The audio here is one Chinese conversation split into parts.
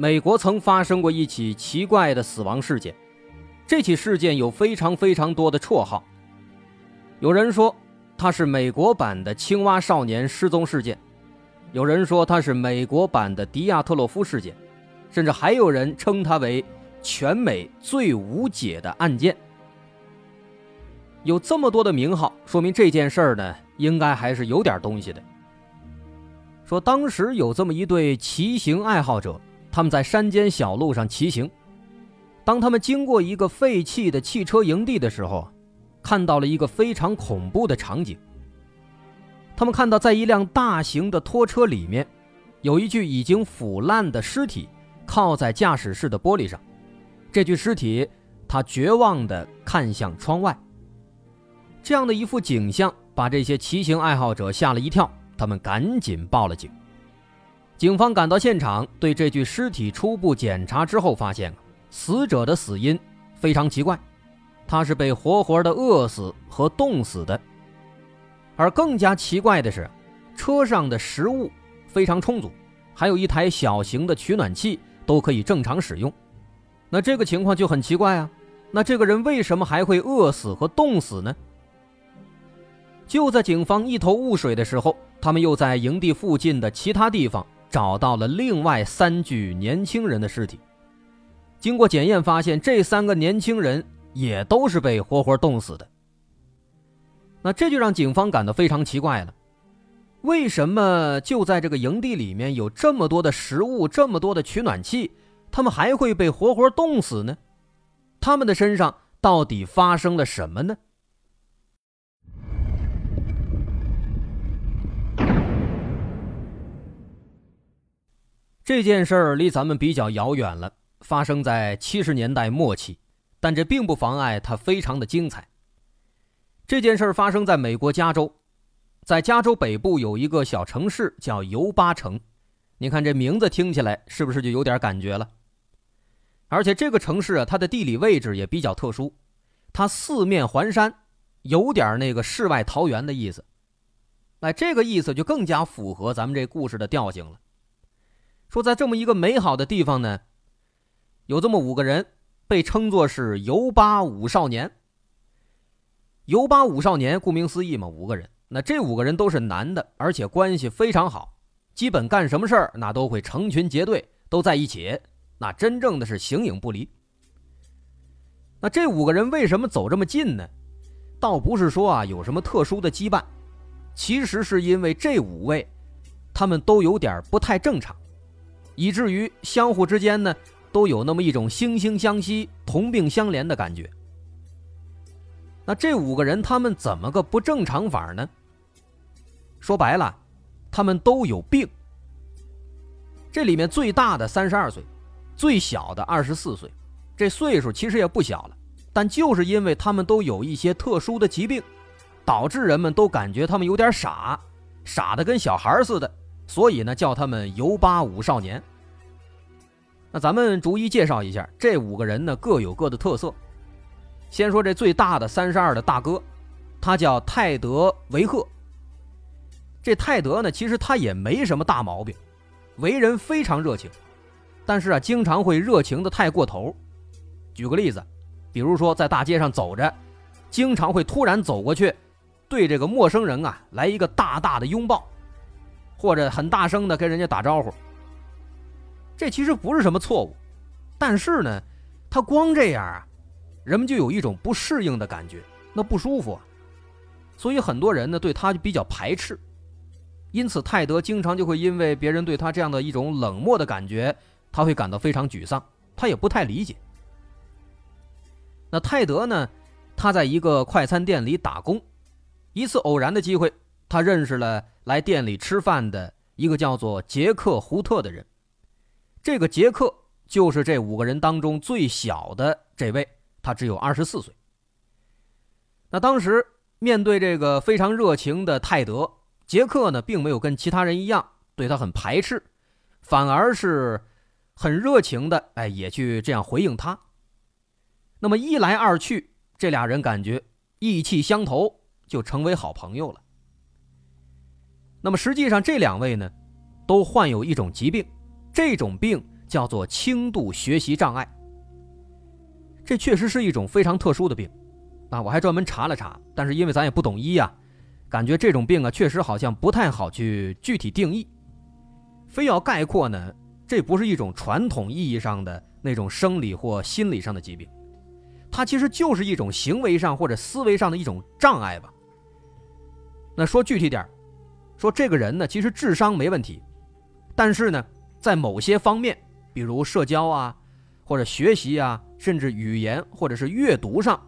美国曾发生过一起奇怪的死亡事件。这起事件有非常非常多的绰号。有人说它是美国版的青蛙少年失踪事件，有人说它是美国版的迪亚特洛夫事件，甚至还有人称它为全美最无解的案件。有这么多的名号，说明这件事儿呢，应该还是有点东西的。说当时有这么一对骑行爱好者，他们在山间小路上骑行。当他们经过一个废弃的汽车营地的时候，看到了一个非常恐怖的场景。他们看到，在一辆大型的拖车里面，有一具已经腐烂的尸体靠在驾驶室的玻璃上。这具尸体，他绝望地看向窗外。这样的一幅景象，把这些骑行爱好者吓了一跳。他们赶紧报了警。警方赶到现场，对这具尸体初步检查之后，发现死者的死因非常奇怪，他是被活活的饿死和冻死的。而更加奇怪的是，车上的食物非常充足，还有一台小型的取暖器都可以正常使用。那这个情况就很奇怪啊！那这个人为什么还会饿死和冻死呢？就在警方一头雾水的时候，他们又在营地附近的其他地方找到了另外三具年轻人的尸体。经过检验，发现这三个年轻人也都是被活活冻死的。那这就让警方感到非常奇怪了：为什么就在这个营地里面有这么多的食物、这么多的取暖器，他们还会被活活冻死呢？他们的身上到底发生了什么呢？这件事儿离咱们比较遥远了，发生在七十年代末期，但这并不妨碍它非常的精彩。这件事儿发生在美国加州，在加州北部有一个小城市叫尤巴城，你看这名字听起来是不是就有点感觉了？而且这个城市啊，它的地理位置也比较特殊，它四面环山，有点那个世外桃源的意思。那，这个意思就更加符合咱们这故事的调性了。说，在这么一个美好的地方呢，有这么五个人，被称作是“尤巴五少年”。尤巴五少年，顾名思义嘛，五个人。那这五个人都是男的，而且关系非常好，基本干什么事儿那都会成群结队都在一起，那真正的是形影不离。那这五个人为什么走这么近呢？倒不是说啊有什么特殊的羁绊，其实是因为这五位，他们都有点不太正常。以至于相互之间呢，都有那么一种惺惺相惜、同病相怜的感觉。那这五个人他们怎么个不正常法呢？说白了，他们都有病。这里面最大的三十二岁，最小的二十四岁，这岁数其实也不小了。但就是因为他们都有一些特殊的疾病，导致人们都感觉他们有点傻，傻的跟小孩似的。所以呢，叫他们“尤巴五少年”。那咱们逐一介绍一下这五个人呢，各有各的特色。先说这最大的三十二的大哥，他叫泰德·维赫。这泰德呢，其实他也没什么大毛病，为人非常热情，但是啊，经常会热情的太过头。举个例子，比如说在大街上走着，经常会突然走过去，对这个陌生人啊来一个大大的拥抱。或者很大声的跟人家打招呼，这其实不是什么错误，但是呢，他光这样啊，人们就有一种不适应的感觉，那不舒服，所以很多人呢对他就比较排斥，因此泰德经常就会因为别人对他这样的一种冷漠的感觉，他会感到非常沮丧，他也不太理解。那泰德呢，他在一个快餐店里打工，一次偶然的机会。他认识了来店里吃饭的一个叫做杰克·胡特的人。这个杰克就是这五个人当中最小的这位，他只有二十四岁。那当时面对这个非常热情的泰德，杰克呢，并没有跟其他人一样对他很排斥，反而是很热情的，哎，也去这样回应他。那么一来二去，这俩人感觉意气相投，就成为好朋友了。那么实际上，这两位呢，都患有一种疾病，这种病叫做轻度学习障碍。这确实是一种非常特殊的病，啊，我还专门查了查，但是因为咱也不懂医呀，感觉这种病啊，确实好像不太好去具体定义。非要概括呢，这不是一种传统意义上的那种生理或心理上的疾病，它其实就是一种行为上或者思维上的一种障碍吧。那说具体点说这个人呢，其实智商没问题，但是呢，在某些方面，比如社交啊，或者学习啊，甚至语言或者是阅读上，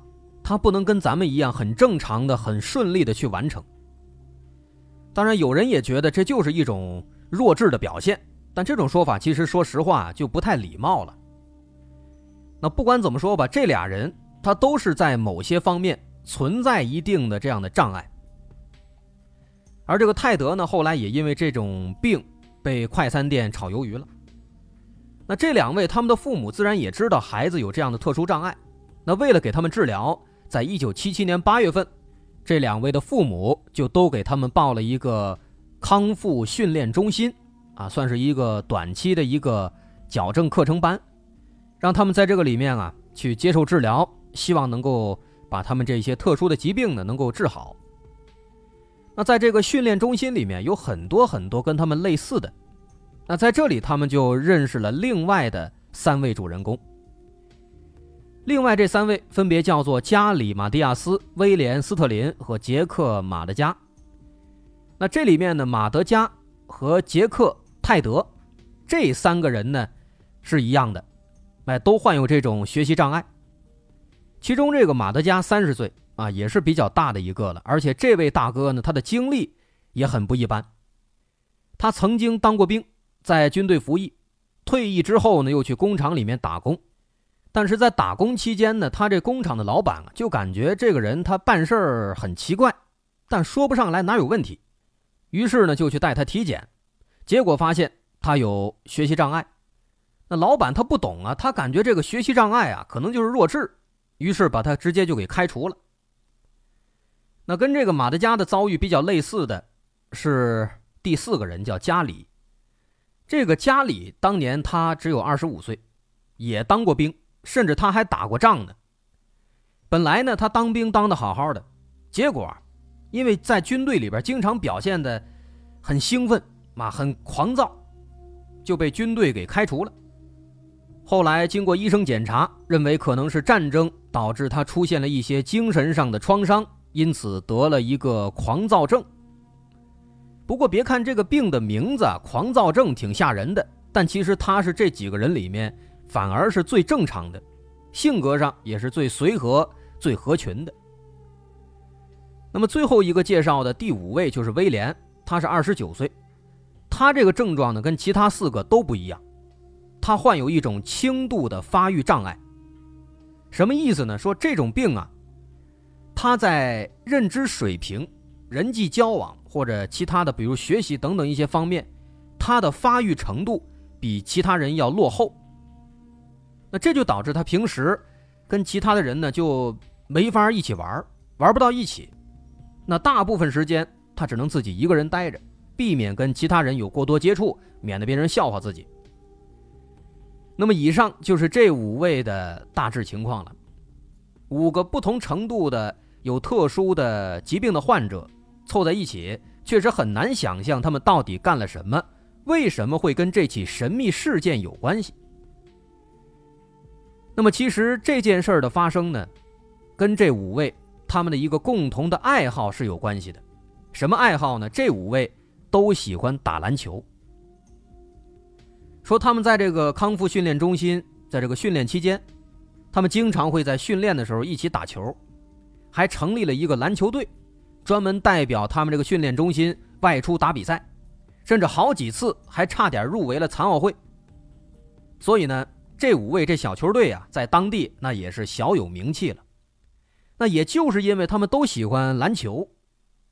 他不能跟咱们一样很正常的、很顺利的去完成。当然，有人也觉得这就是一种弱智的表现，但这种说法其实说实话就不太礼貌了。那不管怎么说吧，这俩人他都是在某些方面存在一定的这样的障碍。而这个泰德呢，后来也因为这种病被快餐店炒鱿鱼了。那这两位他们的父母自然也知道孩子有这样的特殊障碍，那为了给他们治疗，在一九七七年八月份，这两位的父母就都给他们报了一个康复训练中心，啊，算是一个短期的一个矫正课程班，让他们在这个里面啊去接受治疗，希望能够把他们这些特殊的疾病呢能够治好。那在这个训练中心里面有很多很多跟他们类似的，那在这里他们就认识了另外的三位主人公。另外这三位分别叫做加里·马蒂亚斯、威廉·斯特林和杰克·马德加。那这里面呢，马德加和杰克·泰德这三个人呢是一样的，哎，都患有这种学习障碍。其中这个马德加三十岁。啊，也是比较大的一个了，而且这位大哥呢，他的经历也很不一般。他曾经当过兵，在军队服役，退役之后呢，又去工厂里面打工。但是在打工期间呢，他这工厂的老板啊，就感觉这个人他办事儿很奇怪，但说不上来哪有问题。于是呢，就去带他体检，结果发现他有学习障碍。那老板他不懂啊，他感觉这个学习障碍啊，可能就是弱智，于是把他直接就给开除了。那跟这个马德加的遭遇比较类似的，是第四个人，叫加里。这个加里当年他只有二十五岁，也当过兵，甚至他还打过仗呢。本来呢，他当兵当的好好的，结果因为在军队里边经常表现的很兴奋啊，很狂躁，就被军队给开除了。后来经过医生检查，认为可能是战争导致他出现了一些精神上的创伤。因此得了一个狂躁症。不过别看这个病的名字“狂躁症”挺吓人的，但其实他是这几个人里面反而是最正常的，性格上也是最随和、最合群的。那么最后一个介绍的第五位就是威廉，他是二十九岁，他这个症状呢跟其他四个都不一样，他患有一种轻度的发育障碍。什么意思呢？说这种病啊。他在认知水平、人际交往或者其他的，比如学习等等一些方面，他的发育程度比其他人要落后。那这就导致他平时跟其他的人呢就没法一起玩，玩不到一起。那大部分时间他只能自己一个人待着，避免跟其他人有过多接触，免得别人笑话自己。那么以上就是这五位的大致情况了，五个不同程度的。有特殊的疾病的患者凑在一起，确实很难想象他们到底干了什么，为什么会跟这起神秘事件有关系？那么，其实这件事儿的发生呢，跟这五位他们的一个共同的爱好是有关系的。什么爱好呢？这五位都喜欢打篮球。说他们在这个康复训练中心，在这个训练期间，他们经常会在训练的时候一起打球。还成立了一个篮球队，专门代表他们这个训练中心外出打比赛，甚至好几次还差点入围了残奥会。所以呢，这五位这小球队啊，在当地那也是小有名气了。那也就是因为他们都喜欢篮球，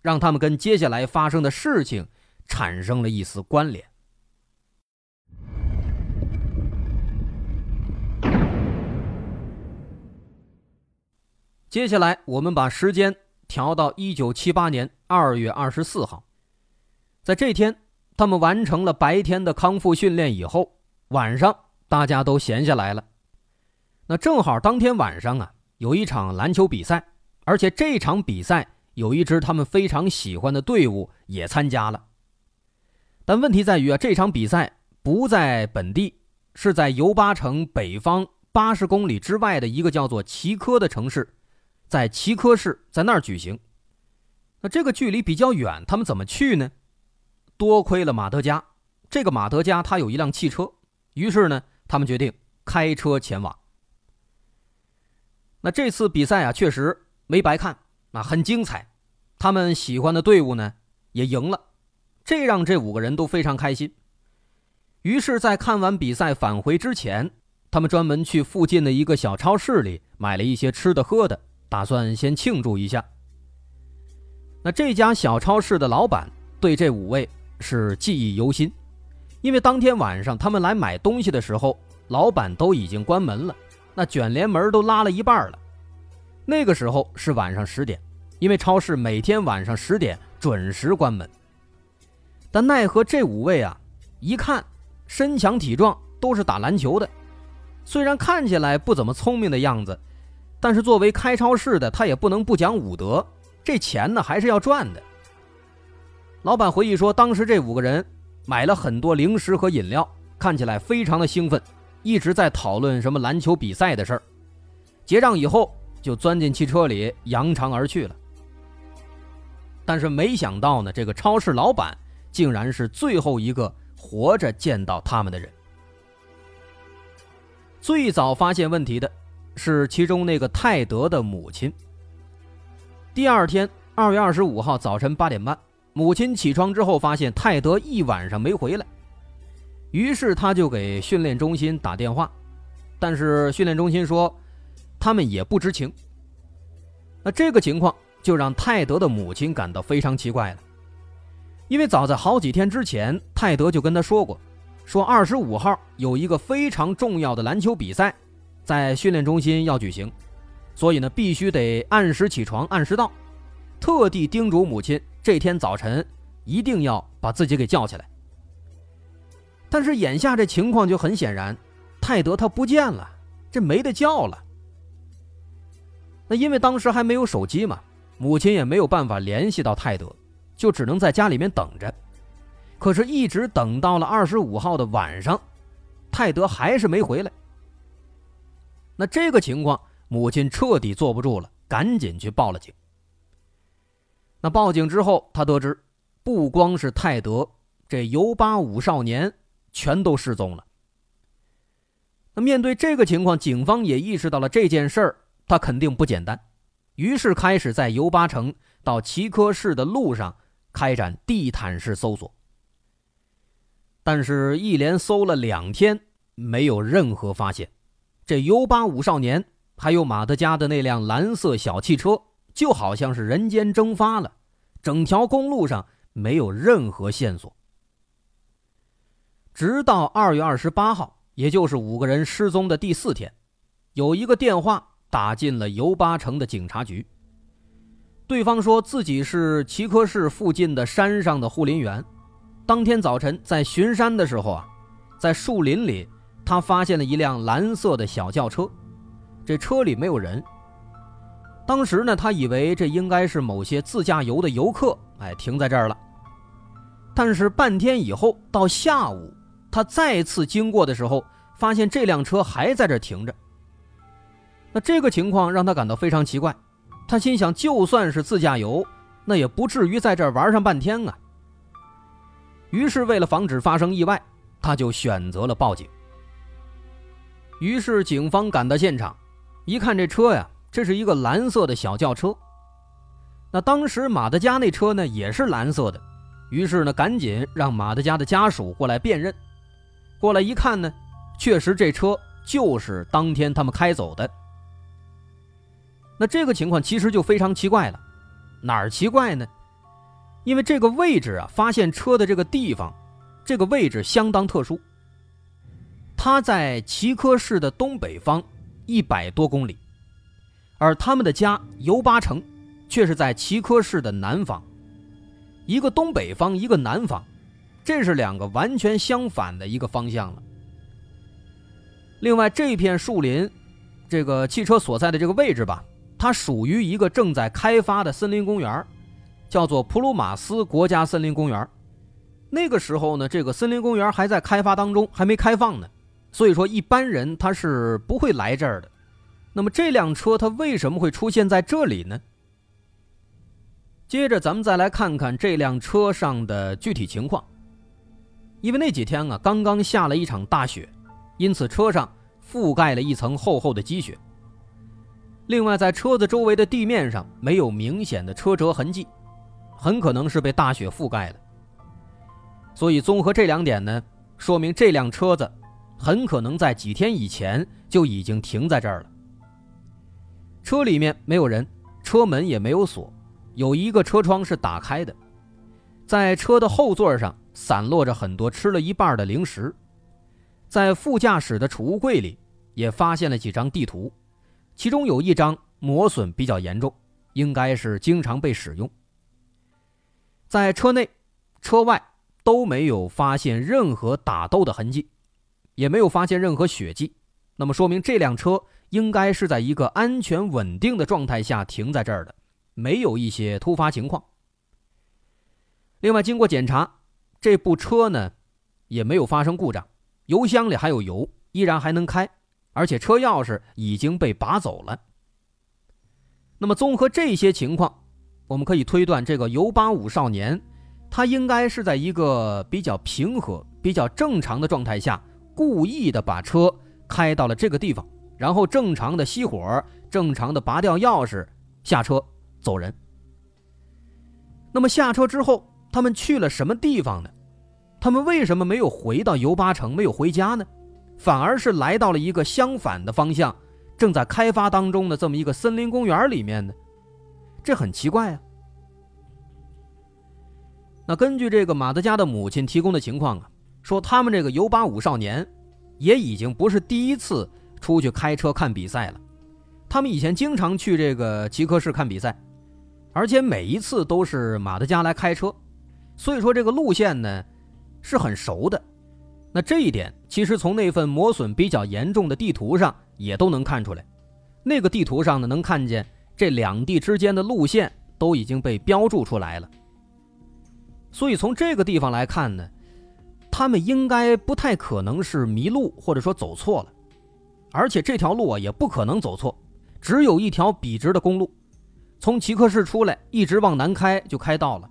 让他们跟接下来发生的事情产生了一丝关联。接下来，我们把时间调到一九七八年二月二十四号，在这天，他们完成了白天的康复训练以后，晚上大家都闲下来了。那正好当天晚上啊，有一场篮球比赛，而且这场比赛有一支他们非常喜欢的队伍也参加了。但问题在于啊，这场比赛不在本地，是在尤巴城北方八十公里之外的一个叫做奇科的城市。在齐科市，在那儿举行。那这个距离比较远，他们怎么去呢？多亏了马德加，这个马德加他有一辆汽车，于是呢，他们决定开车前往。那这次比赛啊，确实没白看，啊，很精彩。他们喜欢的队伍呢，也赢了，这让这五个人都非常开心。于是，在看完比赛返回之前，他们专门去附近的一个小超市里买了一些吃的喝的。打算先庆祝一下。那这家小超市的老板对这五位是记忆犹新，因为当天晚上他们来买东西的时候，老板都已经关门了，那卷帘门都拉了一半了。那个时候是晚上十点，因为超市每天晚上十点准时关门。但奈何这五位啊，一看身强体壮，都是打篮球的，虽然看起来不怎么聪明的样子。但是作为开超市的，他也不能不讲武德，这钱呢还是要赚的。老板回忆说，当时这五个人买了很多零食和饮料，看起来非常的兴奋，一直在讨论什么篮球比赛的事儿。结账以后，就钻进汽车里扬长而去了。但是没想到呢，这个超市老板竟然是最后一个活着见到他们的人。最早发现问题的。是其中那个泰德的母亲。第二天，二月二十五号早晨八点半，母亲起床之后发现泰德一晚上没回来，于是他就给训练中心打电话，但是训练中心说他们也不知情。那这个情况就让泰德的母亲感到非常奇怪了，因为早在好几天之前，泰德就跟他说过，说二十五号有一个非常重要的篮球比赛。在训练中心要举行，所以呢，必须得按时起床，按时到。特地叮嘱母亲，这天早晨一定要把自己给叫起来。但是眼下这情况就很显然，泰德他不见了，这没得叫了。那因为当时还没有手机嘛，母亲也没有办法联系到泰德，就只能在家里面等着。可是，一直等到了二十五号的晚上，泰德还是没回来。那这个情况，母亲彻底坐不住了，赶紧去报了警。那报警之后，他得知，不光是泰德，这尤巴五少年全都失踪了。那面对这个情况，警方也意识到了这件事儿，他肯定不简单，于是开始在尤巴城到齐科市的路上开展地毯式搜索。但是，一连搜了两天，没有任何发现。这 U 八五少年，还有马德加的那辆蓝色小汽车，就好像是人间蒸发了，整条公路上没有任何线索。直到二月二十八号，也就是五个人失踪的第四天，有一个电话打进了尤巴城的警察局。对方说自己是齐科市附近的山上的护林员，当天早晨在巡山的时候啊，在树林里。他发现了一辆蓝色的小轿车，这车里没有人。当时呢，他以为这应该是某些自驾游的游客，哎，停在这儿了。但是半天以后，到下午，他再次经过的时候，发现这辆车还在这停着。那这个情况让他感到非常奇怪，他心想，就算是自驾游，那也不至于在这儿玩上半天啊。于是，为了防止发生意外，他就选择了报警。于是警方赶到现场，一看这车呀，这是一个蓝色的小轿车。那当时马德加那车呢也是蓝色的，于是呢赶紧让马德加的家属过来辨认。过来一看呢，确实这车就是当天他们开走的。那这个情况其实就非常奇怪了，哪儿奇怪呢？因为这个位置啊，发现车的这个地方，这个位置相当特殊。它在齐科市的东北方一百多公里，而他们的家尤巴城却是在齐科市的南方。一个东北方，一个南方，这是两个完全相反的一个方向了。另外，这片树林，这个汽车所在的这个位置吧，它属于一个正在开发的森林公园。叫做普鲁马斯国家森林公园，那个时候呢，这个森林公园还在开发当中，还没开放呢，所以说一般人他是不会来这儿的。那么这辆车它为什么会出现在这里呢？接着咱们再来看看这辆车上的具体情况。因为那几天啊，刚刚下了一场大雪，因此车上覆盖了一层厚厚的积雪。另外，在车子周围的地面上没有明显的车辙痕迹。很可能是被大雪覆盖了，所以综合这两点呢，说明这辆车子很可能在几天以前就已经停在这儿了。车里面没有人，车门也没有锁，有一个车窗是打开的，在车的后座上散落着很多吃了一半的零食，在副驾驶的储物柜里也发现了几张地图，其中有一张磨损比较严重，应该是经常被使用。在车内、车外都没有发现任何打斗的痕迹，也没有发现任何血迹，那么说明这辆车应该是在一个安全稳定的状态下停在这儿的，没有一些突发情况。另外，经过检查，这部车呢也没有发生故障，油箱里还有油，依然还能开，而且车钥匙已经被拔走了。那么，综合这些情况。我们可以推断，这个尤八五少年，他应该是在一个比较平和、比较正常的状态下，故意的把车开到了这个地方，然后正常的熄火，正常的拔掉钥匙，下车走人。那么下车之后，他们去了什么地方呢？他们为什么没有回到尤巴城，没有回家呢？反而是来到了一个相反的方向，正在开发当中的这么一个森林公园里面呢？这很奇怪啊。那根据这个马德加的母亲提供的情况啊，说他们这个尤巴五少年也已经不是第一次出去开车看比赛了。他们以前经常去这个奇科市看比赛，而且每一次都是马德加来开车，所以说这个路线呢是很熟的。那这一点其实从那份磨损比较严重的地图上也都能看出来。那个地图上呢能看见。这两地之间的路线都已经被标注出来了，所以从这个地方来看呢，他们应该不太可能是迷路或者说走错了，而且这条路啊也不可能走错，只有一条笔直的公路，从奇克市出来一直往南开就开到了，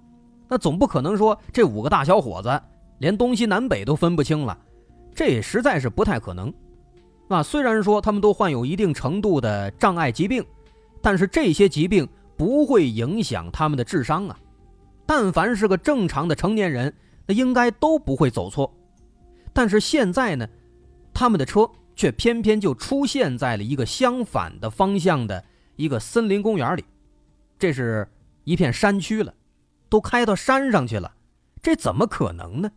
那总不可能说这五个大小伙子连东西南北都分不清了，这也实在是不太可能，啊，虽然说他们都患有一定程度的障碍疾病。但是这些疾病不会影响他们的智商啊！但凡是个正常的成年人，那应该都不会走错。但是现在呢，他们的车却偏偏就出现在了一个相反的方向的一个森林公园里，这是一片山区了，都开到山上去了，这怎么可能呢？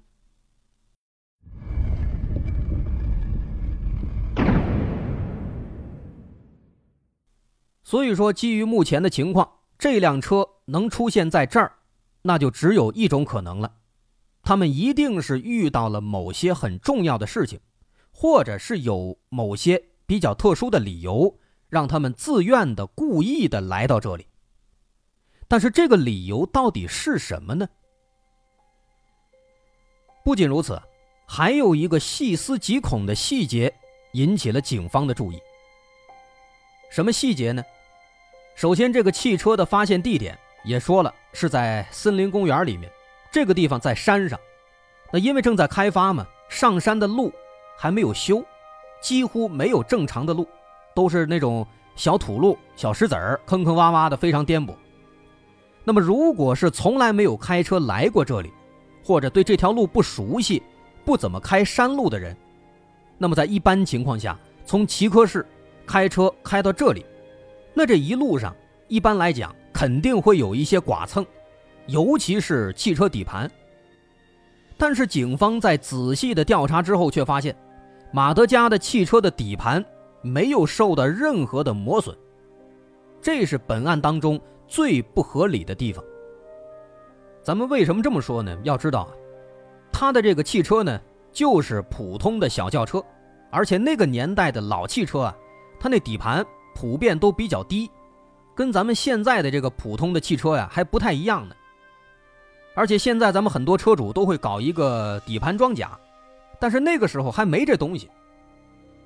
所以说，基于目前的情况，这辆车能出现在这儿，那就只有一种可能了：他们一定是遇到了某些很重要的事情，或者是有某些比较特殊的理由，让他们自愿的、故意的来到这里。但是这个理由到底是什么呢？不仅如此，还有一个细思极恐的细节引起了警方的注意。什么细节呢？首先，这个汽车的发现地点也说了是在森林公园里面，这个地方在山上。那因为正在开发嘛，上山的路还没有修，几乎没有正常的路，都是那种小土路、小石子儿，坑坑洼洼的，非常颠簸。那么，如果是从来没有开车来过这里，或者对这条路不熟悉、不怎么开山路的人，那么在一般情况下，从齐科市开车开到这里，那这一路上一般来讲肯定会有一些剐蹭，尤其是汽车底盘。但是警方在仔细的调查之后，却发现马德加的汽车的底盘没有受到任何的磨损，这是本案当中最不合理的地方。咱们为什么这么说呢？要知道啊，他的这个汽车呢，就是普通的小轿车。而且那个年代的老汽车啊，它那底盘普遍都比较低，跟咱们现在的这个普通的汽车呀还不太一样呢。而且现在咱们很多车主都会搞一个底盘装甲，但是那个时候还没这东西。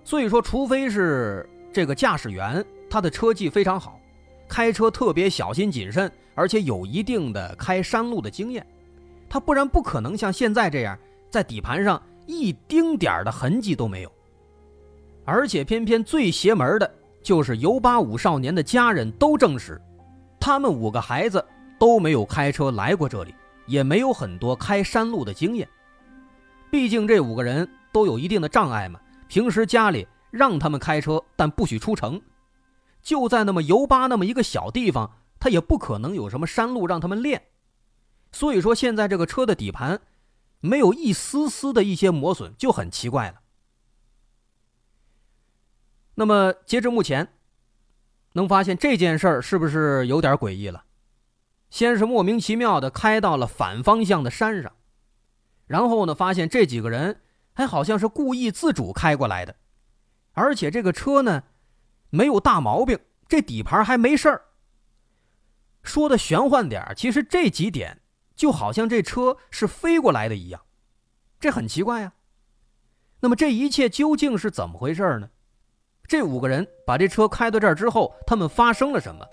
所以说，除非是这个驾驶员他的车技非常好，开车特别小心谨慎，而且有一定的开山路的经验，他不然不可能像现在这样在底盘上一丁点的痕迹都没有。而且偏偏最邪门的就是尤巴五少年的家人都证实，他们五个孩子都没有开车来过这里，也没有很多开山路的经验。毕竟这五个人都有一定的障碍嘛，平时家里让他们开车，但不许出城，就在那么油巴那么一个小地方，他也不可能有什么山路让他们练。所以说，现在这个车的底盘没有一丝丝的一些磨损，就很奇怪了。那么，截至目前，能发现这件事儿是不是有点诡异了？先是莫名其妙的开到了反方向的山上，然后呢，发现这几个人还好像是故意自主开过来的，而且这个车呢没有大毛病，这底盘还没事儿。说的玄幻点其实这几点就好像这车是飞过来的一样，这很奇怪呀。那么这一切究竟是怎么回事呢？这五个人把这车开到这儿之后，他们发生了什么？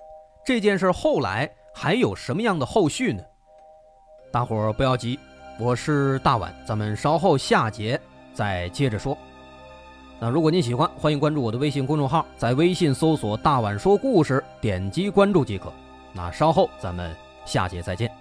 这件事后来还有什么样的后续呢？大伙儿不要急，我是大碗，咱们稍后下节再接着说。那如果您喜欢，欢迎关注我的微信公众号，在微信搜索“大碗说故事”，点击关注即可。那稍后咱们下节再见。